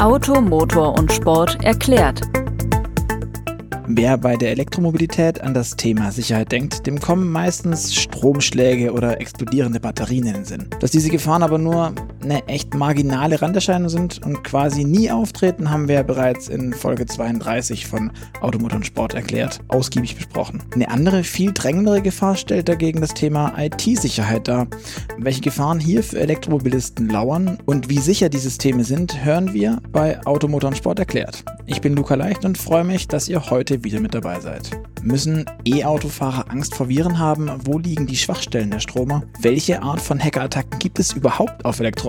Auto, Motor und Sport erklärt. Wer bei der Elektromobilität an das Thema Sicherheit denkt, dem kommen meistens Stromschläge oder explodierende Batterien in den Sinn. Dass diese Gefahren aber nur eine echt marginale Randerscheinung sind und quasi nie auftreten, haben wir bereits in Folge 32 von Automotor und Sport erklärt, ausgiebig besprochen. Eine andere, viel drängendere Gefahr stellt dagegen das Thema IT-Sicherheit dar. Welche Gefahren hier für Elektromobilisten lauern und wie sicher die Systeme sind, hören wir bei Automotor und Sport erklärt. Ich bin Luca Leicht und freue mich, dass ihr heute wieder mit dabei seid. Müssen E-Autofahrer Angst vor Viren haben? Wo liegen die Schwachstellen der Stromer? Welche Art von Hackerattacken gibt es überhaupt auf Elektroautos?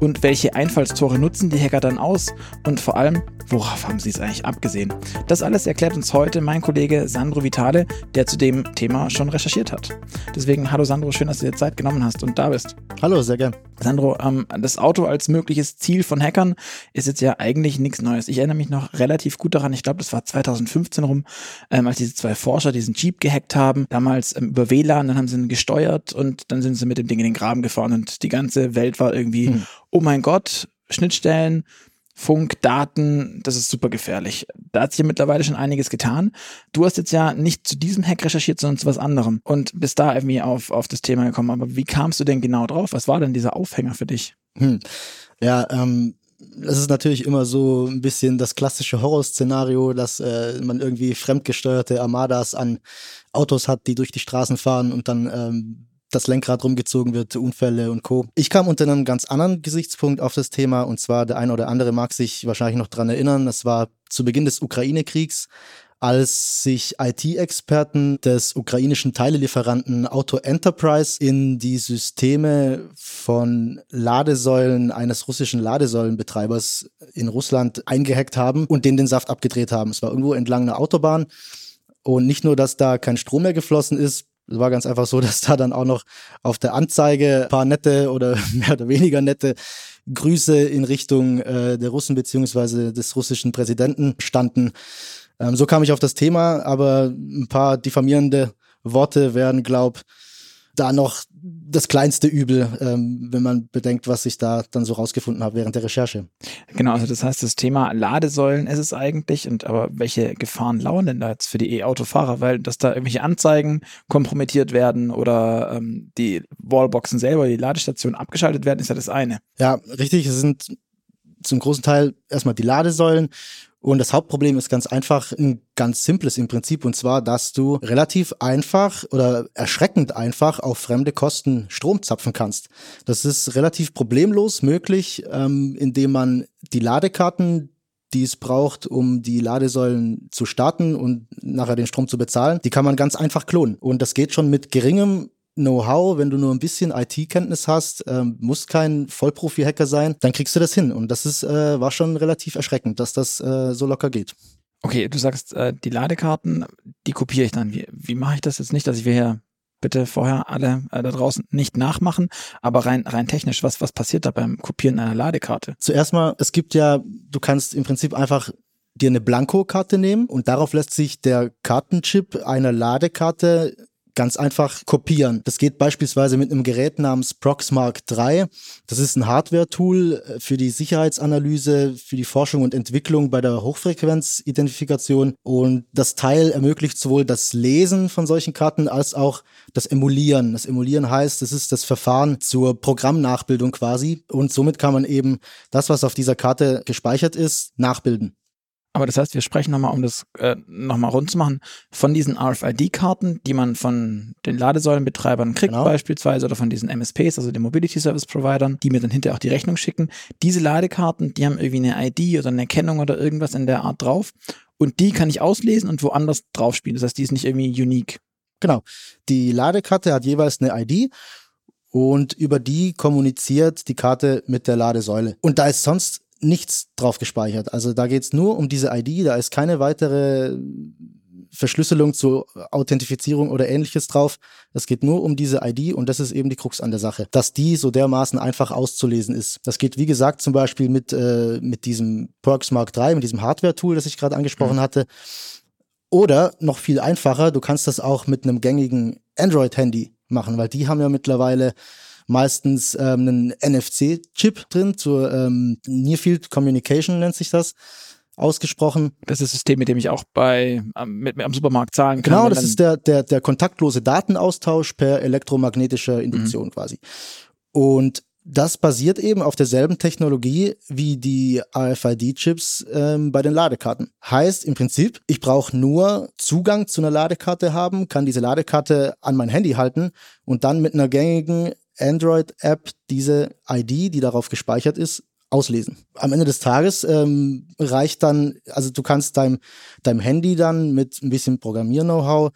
Und welche Einfallstore nutzen die Hacker dann aus? Und vor allem, worauf haben sie es eigentlich abgesehen? Das alles erklärt uns heute mein Kollege Sandro Vitale, der zu dem Thema schon recherchiert hat. Deswegen, hallo Sandro, schön, dass du dir Zeit genommen hast und da bist. Hallo, sehr gern. Sandro, ähm, das Auto als mögliches Ziel von Hackern ist jetzt ja eigentlich nichts Neues. Ich erinnere mich noch relativ gut daran, ich glaube, das war 2015 rum, ähm, als diese zwei Forscher diesen Jeep gehackt haben, damals ähm, über WLAN, dann haben sie ihn gesteuert und dann sind sie mit dem Ding in den Graben gefahren und die ganze Welt war irgendwie, hm. oh mein Gott, Schnittstellen, Funk, Daten, das ist super gefährlich. Da hat sich ja mittlerweile schon einiges getan. Du hast jetzt ja nicht zu diesem Hack recherchiert, sondern zu was anderem und bist da irgendwie auf, auf das Thema gekommen. Aber wie kamst du denn genau drauf? Was war denn dieser Aufhänger für dich? Hm. Ja, ähm, das ist natürlich immer so ein bisschen das klassische Horrorszenario, dass äh, man irgendwie fremdgesteuerte Armadas an Autos hat, die durch die Straßen fahren und dann ähm, das Lenkrad rumgezogen wird, Unfälle und Co. Ich kam unter einem ganz anderen Gesichtspunkt auf das Thema und zwar der eine oder andere mag sich wahrscheinlich noch dran erinnern, das war zu Beginn des Ukraine-Kriegs, als sich IT-Experten des ukrainischen Teilelieferanten Auto Enterprise in die Systeme von Ladesäulen eines russischen Ladesäulenbetreibers in Russland eingehackt haben und denen den Saft abgedreht haben. Es war irgendwo entlang einer Autobahn und nicht nur, dass da kein Strom mehr geflossen ist, es war ganz einfach so, dass da dann auch noch auf der Anzeige ein paar nette oder mehr oder weniger nette Grüße in Richtung äh, der Russen beziehungsweise des russischen Präsidenten standen. Ähm, so kam ich auf das Thema, aber ein paar diffamierende Worte werden, glaub, da noch das kleinste Übel, ähm, wenn man bedenkt, was ich da dann so rausgefunden habe während der Recherche. Genau, also das heißt, das Thema Ladesäulen ist es eigentlich, und aber welche Gefahren lauern denn da jetzt für die E-Autofahrer? Weil, dass da irgendwelche Anzeigen kompromittiert werden oder ähm, die Wallboxen selber, die Ladestation abgeschaltet werden, ist ja das eine. Ja, richtig, es sind zum großen Teil erstmal die Ladesäulen und das Hauptproblem ist ganz einfach ein ganz simples im Prinzip und zwar, dass du relativ einfach oder erschreckend einfach auf fremde Kosten Strom zapfen kannst. Das ist relativ problemlos möglich, ähm, indem man die Ladekarten die es braucht, um die Ladesäulen zu starten und nachher den Strom zu bezahlen, die kann man ganz einfach klonen. Und das geht schon mit geringem Know-how, wenn du nur ein bisschen IT-Kenntnis hast, ähm, muss kein Vollprofi-Hacker sein, dann kriegst du das hin. Und das ist, äh, war schon relativ erschreckend, dass das äh, so locker geht. Okay, du sagst, äh, die Ladekarten, die kopiere ich dann. Wie, wie mache ich das jetzt nicht, dass ich wir hier bitte vorher alle äh, da draußen nicht nachmachen, aber rein, rein technisch, was, was passiert da beim Kopieren einer Ladekarte? Zuerst mal, es gibt ja, du kannst im Prinzip einfach dir eine Blankokarte nehmen und darauf lässt sich der Kartenchip einer Ladekarte ganz einfach kopieren. Das geht beispielsweise mit einem Gerät namens Proxmark 3. Das ist ein Hardware-Tool äh, für die Sicherheitsanalyse, für die Forschung und Entwicklung bei der Hochfrequenzidentifikation. Und das Teil ermöglicht sowohl das Lesen von solchen Karten als auch das Emulieren. Das Emulieren heißt, es ist das Verfahren zur Programmnachbildung quasi. Und somit kann man eben das, was auf dieser Karte gespeichert ist, nachbilden. Aber das heißt, wir sprechen nochmal, um das äh, nochmal rund zu machen, von diesen RFID-Karten, die man von den Ladesäulenbetreibern kriegt genau. beispielsweise oder von diesen MSPs, also den Mobility Service Providern, die mir dann hinterher auch die Rechnung schicken. Diese Ladekarten, die haben irgendwie eine ID oder eine Kennung oder irgendwas in der Art drauf und die kann ich auslesen und woanders draufspielen. Das heißt, die ist nicht irgendwie unique. Genau. Die Ladekarte hat jeweils eine ID und über die kommuniziert die Karte mit der Ladesäule. Und da ist sonst nichts drauf gespeichert. Also da geht's nur um diese ID, da ist keine weitere Verschlüsselung zur Authentifizierung oder ähnliches drauf. Es geht nur um diese ID und das ist eben die Krux an der Sache, dass die so dermaßen einfach auszulesen ist. Das geht, wie gesagt, zum Beispiel mit, äh, mit diesem Perks Mark 3, mit diesem Hardware-Tool, das ich gerade angesprochen mhm. hatte. Oder noch viel einfacher, du kannst das auch mit einem gängigen Android-Handy machen, weil die haben ja mittlerweile meistens ähm, einen NFC-Chip drin, zur ähm, Near Field Communication nennt sich das ausgesprochen. Das ist das System, mit dem ich auch bei am, mit, am Supermarkt zahlen kann. Genau, das ist der, der, der kontaktlose Datenaustausch per elektromagnetischer Induktion mhm. quasi. Und das basiert eben auf derselben Technologie wie die RFID-Chips ähm, bei den Ladekarten. Heißt im Prinzip, ich brauche nur Zugang zu einer Ladekarte haben, kann diese Ladekarte an mein Handy halten und dann mit einer gängigen Android-App diese ID, die darauf gespeichert ist, auslesen. Am Ende des Tages ähm, reicht dann, also du kannst deinem, deinem Handy dann mit ein bisschen Programmier-Know-how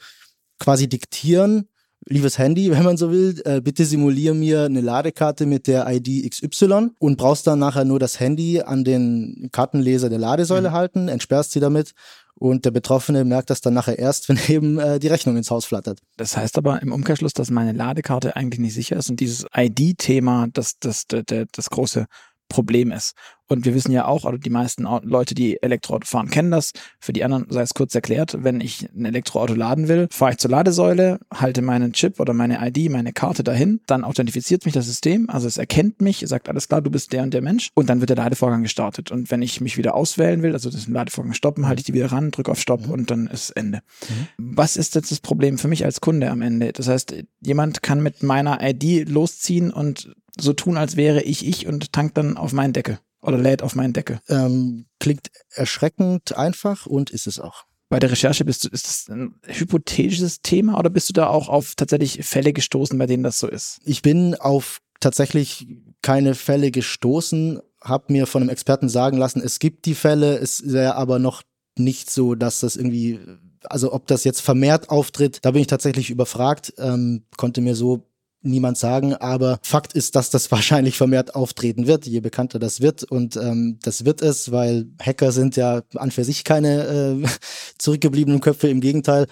quasi diktieren, liebes Handy, wenn man so will, äh, bitte simulier mir eine Ladekarte mit der ID XY und brauchst dann nachher nur das Handy an den Kartenleser der Ladesäule mhm. halten, entsperrst sie damit und der Betroffene merkt das dann nachher erst, wenn eben äh, die Rechnung ins Haus flattert. Das heißt aber im Umkehrschluss, dass meine Ladekarte eigentlich nicht sicher ist und dieses ID-Thema, das, das, das, das große Problem ist. Und wir wissen ja auch, also die meisten Leute, die Elektroauto fahren, kennen das. Für die anderen sei es kurz erklärt, wenn ich ein Elektroauto laden will, fahre ich zur Ladesäule, halte meinen Chip oder meine ID, meine Karte dahin, dann authentifiziert mich das System, also es erkennt mich, sagt alles klar, du bist der und der Mensch und dann wird der Ladevorgang gestartet. Und wenn ich mich wieder auswählen will, also den Ladevorgang stoppen, halte ich die wieder ran, drücke auf Stopp mhm. und dann ist Ende. Mhm. Was ist jetzt das Problem für mich als Kunde am Ende? Das heißt, jemand kann mit meiner ID losziehen und so tun, als wäre ich ich und tankt dann auf meinen Deckel oder lädt auf meinen Deckel. Ähm, klingt erschreckend einfach und ist es auch. Bei der Recherche bist du, ist das ein hypothetisches Thema oder bist du da auch auf tatsächlich Fälle gestoßen, bei denen das so ist? Ich bin auf tatsächlich keine Fälle gestoßen, habe mir von einem Experten sagen lassen, es gibt die Fälle, es wäre aber noch nicht so, dass das irgendwie, also ob das jetzt vermehrt auftritt, da bin ich tatsächlich überfragt, ähm, konnte mir so niemand sagen, aber Fakt ist, dass das wahrscheinlich vermehrt auftreten wird, je bekannter das wird. Und ähm, das wird es, weil Hacker sind ja an für sich keine äh, zurückgebliebenen Köpfe, im Gegenteil.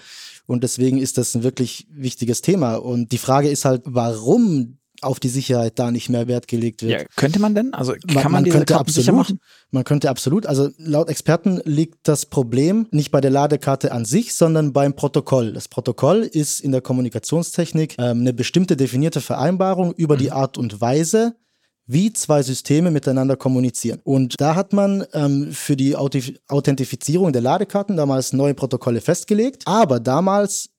Und deswegen ist das ein wirklich wichtiges Thema. Und die Frage ist halt, warum auf die Sicherheit da nicht mehr Wert gelegt wird. Ja, könnte man denn? Also kann man, man diese könnte Karten absolut, machen? Man könnte absolut. Also laut Experten liegt das Problem nicht bei der Ladekarte an sich, sondern beim Protokoll. Das Protokoll ist in der Kommunikationstechnik ähm, eine bestimmte definierte Vereinbarung über mhm. die Art und Weise, wie zwei Systeme miteinander kommunizieren. Und da hat man ähm, für die Authentifizierung der Ladekarten damals neue Protokolle festgelegt. Aber damals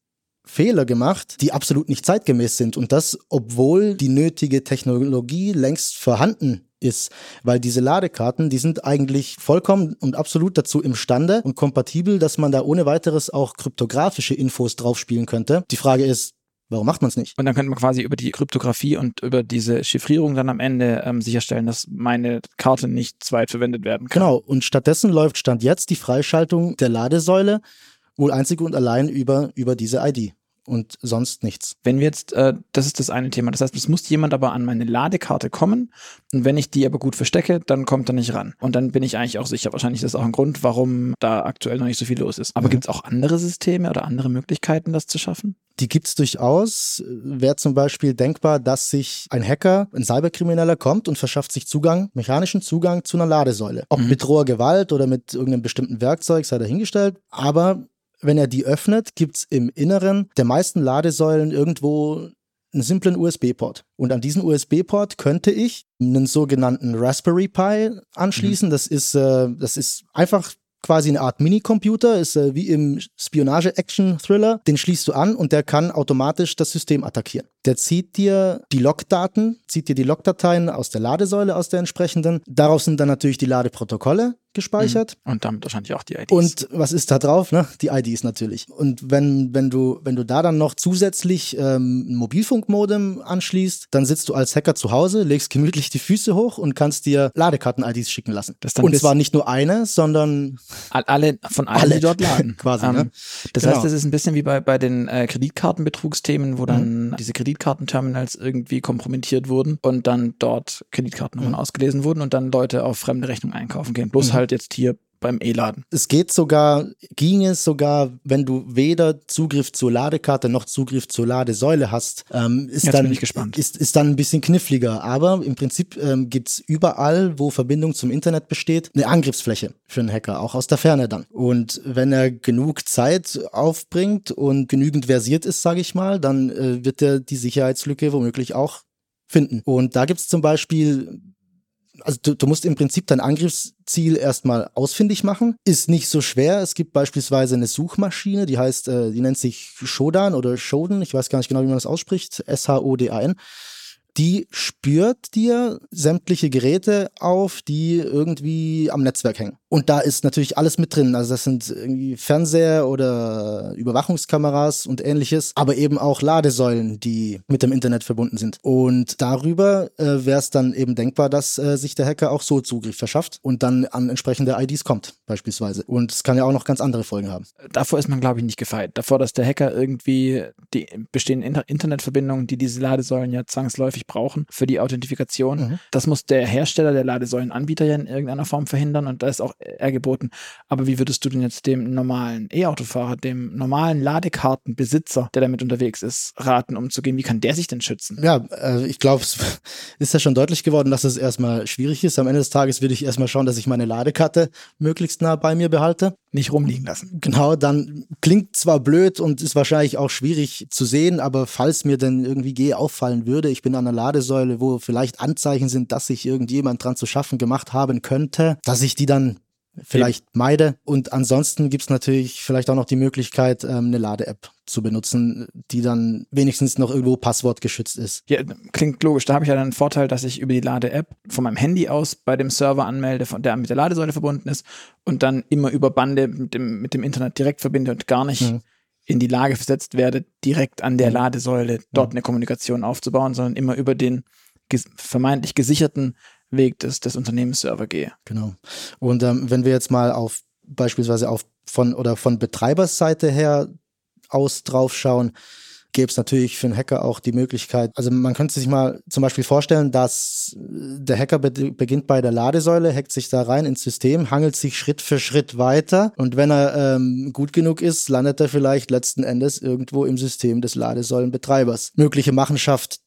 Fehler gemacht, die absolut nicht zeitgemäß sind. Und das, obwohl die nötige Technologie längst vorhanden ist, weil diese Ladekarten, die sind eigentlich vollkommen und absolut dazu imstande und kompatibel, dass man da ohne weiteres auch kryptografische Infos draufspielen könnte. Die Frage ist, Warum macht man es nicht? Und dann könnte man quasi über die Kryptographie und über diese Chiffrierung dann am Ende ähm, sicherstellen, dass meine Karte nicht zweit verwendet werden kann. Genau. Und stattdessen läuft Stand jetzt die Freischaltung der Ladesäule wohl einzig und allein über, über diese ID und sonst nichts. Wenn wir jetzt, äh, das ist das eine Thema, das heißt, es muss jemand aber an meine Ladekarte kommen und wenn ich die aber gut verstecke, dann kommt er nicht ran. Und dann bin ich eigentlich auch sicher, wahrscheinlich ist das auch ein Grund, warum da aktuell noch nicht so viel los ist. Aber mhm. gibt es auch andere Systeme oder andere Möglichkeiten, das zu schaffen? Die gibt es durchaus. Wäre zum Beispiel denkbar, dass sich ein Hacker, ein Cyberkrimineller kommt und verschafft sich Zugang, mechanischen Zugang zu einer Ladesäule. Ob mhm. mit roher Gewalt oder mit irgendeinem bestimmten Werkzeug, sei dahingestellt. Aber wenn er die öffnet, gibt es im Inneren der meisten Ladesäulen irgendwo einen simplen USB-Port. Und an diesen USB-Port könnte ich einen sogenannten Raspberry Pi anschließen. Mhm. Das ist, äh, das ist einfach quasi eine Art Minicomputer, ist äh, wie im Spionage-Action-Thriller. Den schließt du an und der kann automatisch das System attackieren. Der zieht dir die Logdaten, zieht dir die Logdateien aus der Ladesäule, aus der entsprechenden. Darauf sind dann natürlich die Ladeprotokolle gespeichert. Mhm. Und damit wahrscheinlich auch die IDs. Und was ist da drauf? Ne? Die IDs natürlich. Und wenn, wenn, du, wenn du da dann noch zusätzlich ähm, ein Mobilfunkmodem anschließt, dann sitzt du als Hacker zu Hause, legst gemütlich die Füße hoch und kannst dir Ladekarten-IDs schicken lassen. und zwar nicht nur eine, sondern alle von allen, alle. die dort laden. Quasi. Ähm, ne? Das genau. heißt, das ist ein bisschen wie bei, bei den äh, Kreditkartenbetrugsthemen, wo dann mhm. diese Kreditkartenterminals irgendwie kompromittiert wurden und dann dort Kreditkartennummern mhm. ausgelesen wurden und dann Leute auf fremde Rechnungen einkaufen gehen. Bloß mhm. halt jetzt hier beim E-Laden. Es geht sogar, ging es sogar, wenn du weder Zugriff zur Ladekarte noch Zugriff zur Ladesäule hast, ähm, ist, Jetzt dann. Ist, ist dann ein bisschen kniffliger. Aber im Prinzip ähm, gibt überall, wo Verbindung zum Internet besteht, eine Angriffsfläche für einen Hacker, auch aus der Ferne dann. Und wenn er genug Zeit aufbringt und genügend versiert ist, sage ich mal, dann äh, wird er die Sicherheitslücke womöglich auch finden. Und da gibt es zum Beispiel also du, du musst im Prinzip dein Angriffsziel erstmal ausfindig machen. Ist nicht so schwer. Es gibt beispielsweise eine Suchmaschine, die heißt, äh, die nennt sich Shodan oder Shodan. Ich weiß gar nicht genau, wie man das ausspricht. S-H-O-D-A-N die spürt dir sämtliche Geräte auf, die irgendwie am Netzwerk hängen. Und da ist natürlich alles mit drin. Also das sind irgendwie Fernseher oder Überwachungskameras und ähnliches, aber eben auch Ladesäulen, die mit dem Internet verbunden sind. Und darüber äh, wäre es dann eben denkbar, dass äh, sich der Hacker auch so Zugriff verschafft und dann an entsprechende IDs kommt, beispielsweise. Und es kann ja auch noch ganz andere Folgen haben. Davor ist man, glaube ich, nicht gefeit. Davor, dass der Hacker irgendwie die bestehenden Inter Internetverbindungen, die diese Ladesäulen ja zwangsläufig brauchen für die Authentifikation, mhm. das muss der Hersteller, der Ladesäulenanbieter ja in irgendeiner Form verhindern und da ist auch ergeboten. Aber wie würdest du denn jetzt dem normalen E-Autofahrer, dem normalen Ladekartenbesitzer, der damit unterwegs ist, raten, umzugehen? Wie kann der sich denn schützen? Ja, äh, ich glaube, es ist ja schon deutlich geworden, dass es erstmal schwierig ist. Am Ende des Tages würde ich erstmal schauen, dass ich meine Ladekarte möglichst nah bei mir behalte. Nicht rumliegen lassen. Genau, dann klingt zwar blöd und ist wahrscheinlich auch schwierig zu sehen, aber falls mir denn irgendwie G auffallen würde, ich bin an einer Ladesäule, wo vielleicht Anzeichen sind, dass sich irgendjemand dran zu schaffen gemacht haben könnte, dass ich die dann vielleicht meide. Und ansonsten gibt es natürlich vielleicht auch noch die Möglichkeit, ähm, eine Lade-App zu benutzen, die dann wenigstens noch irgendwo passwortgeschützt ist. Ja, klingt logisch. Da habe ich ja dann einen Vorteil, dass ich über die Lade-App von meinem Handy aus bei dem Server anmelde, der mit der Ladesäule verbunden ist und dann immer über Bande mit dem, mit dem Internet direkt verbinde und gar nicht mhm. in die Lage versetzt werde, direkt an der mhm. Ladesäule dort mhm. eine Kommunikation aufzubauen, sondern immer über den ges vermeintlich gesicherten Weg des, des Unternehmensserver gehe. Genau. Und ähm, wenn wir jetzt mal auf beispielsweise auf von oder von Betreibersseite her aus drauf schauen, gäbe es natürlich für einen Hacker auch die Möglichkeit, also man könnte sich mal zum Beispiel vorstellen, dass der Hacker be beginnt bei der Ladesäule, hackt sich da rein ins System, hangelt sich Schritt für Schritt weiter und wenn er ähm, gut genug ist, landet er vielleicht letzten Endes irgendwo im System des Ladesäulenbetreibers. Mögliche Machenschaft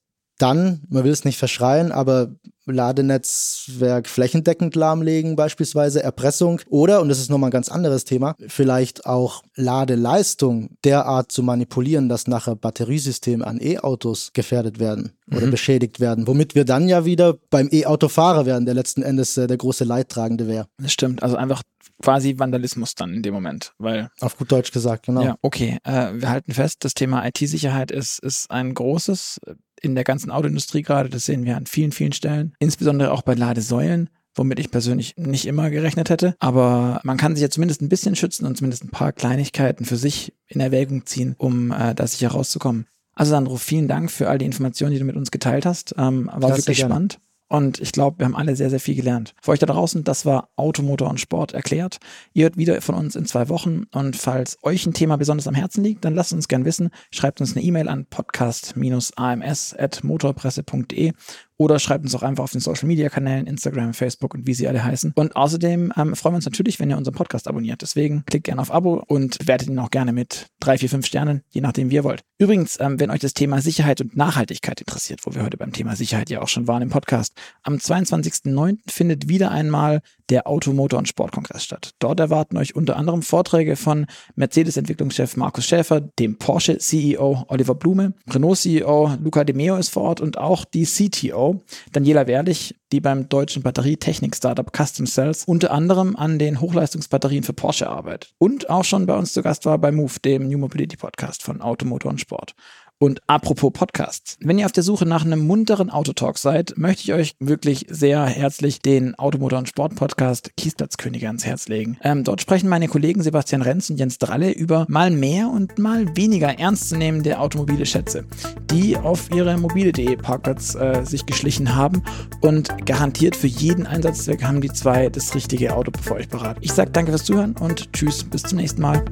dann, man will es nicht verschreien, aber Ladenetzwerk flächendeckend lahmlegen, beispielsweise Erpressung oder, und das ist nochmal ein ganz anderes Thema, vielleicht auch Ladeleistung derart zu manipulieren, dass nachher Batteriesysteme an E-Autos gefährdet werden oder mhm. beschädigt werden, womit wir dann ja wieder beim E-Autofahrer werden, der letzten Endes äh, der große Leidtragende wäre. Das stimmt, also einfach quasi Vandalismus dann in dem Moment, weil auf gut Deutsch gesagt, genau. Ja, okay, äh, wir halten fest, das Thema IT-Sicherheit ist ist ein großes in der ganzen Autoindustrie gerade. Das sehen wir an vielen, vielen Stellen. Insbesondere auch bei Ladesäulen womit ich persönlich nicht immer gerechnet hätte. Aber man kann sich ja zumindest ein bisschen schützen und zumindest ein paar Kleinigkeiten für sich in Erwägung ziehen, um äh, da sicher rauszukommen. Also Sandro, vielen Dank für all die Informationen, die du mit uns geteilt hast. Ähm, war Klasse, wirklich spannend. Und ich glaube, wir haben alle sehr, sehr viel gelernt. Für euch da draußen, das war Automotor und Sport erklärt. Ihr hört wieder von uns in zwei Wochen. Und falls euch ein Thema besonders am Herzen liegt, dann lasst uns gern wissen. Schreibt uns eine E-Mail an podcast-ams.motorpresse.de oder schreibt uns auch einfach auf den Social Media Kanälen, Instagram, Facebook und wie sie alle heißen. Und außerdem ähm, freuen wir uns natürlich, wenn ihr unseren Podcast abonniert. Deswegen klickt gerne auf Abo und bewertet ihn auch gerne mit drei, vier, fünf Sternen, je nachdem, wie ihr wollt. Übrigens, ähm, wenn euch das Thema Sicherheit und Nachhaltigkeit interessiert, wo wir heute beim Thema Sicherheit ja auch schon waren im Podcast, am 22.09. findet wieder einmal der Automotor- und Sportkongress statt. Dort erwarten euch unter anderem Vorträge von Mercedes-Entwicklungschef Markus Schäfer, dem Porsche-CEO Oliver Blume, Renault-CEO Luca De Meo ist vor Ort und auch die CTO Daniela Wehrlich, die beim deutschen Batterietechnik-Startup Custom Cells unter anderem an den Hochleistungsbatterien für Porsche arbeitet. Und auch schon bei uns zu Gast war bei Move, dem New Mobility Podcast von Automotor und Sport. Und apropos Podcasts, wenn ihr auf der Suche nach einem munteren Autotalk seid, möchte ich euch wirklich sehr herzlich den Automotor- und Sport-Podcast Kiesplatzkönige ans Herz legen. Ähm, dort sprechen meine Kollegen Sebastian Renz und Jens Dralle über mal mehr und mal weniger ernstzunehmende automobile Schätze, die auf ihre mobile.de Parkplatz äh, sich geschlichen haben und garantiert für jeden Einsatzzweck haben die zwei das richtige Auto für euch beraten. Ich sage danke fürs Zuhören und tschüss, bis zum nächsten Mal.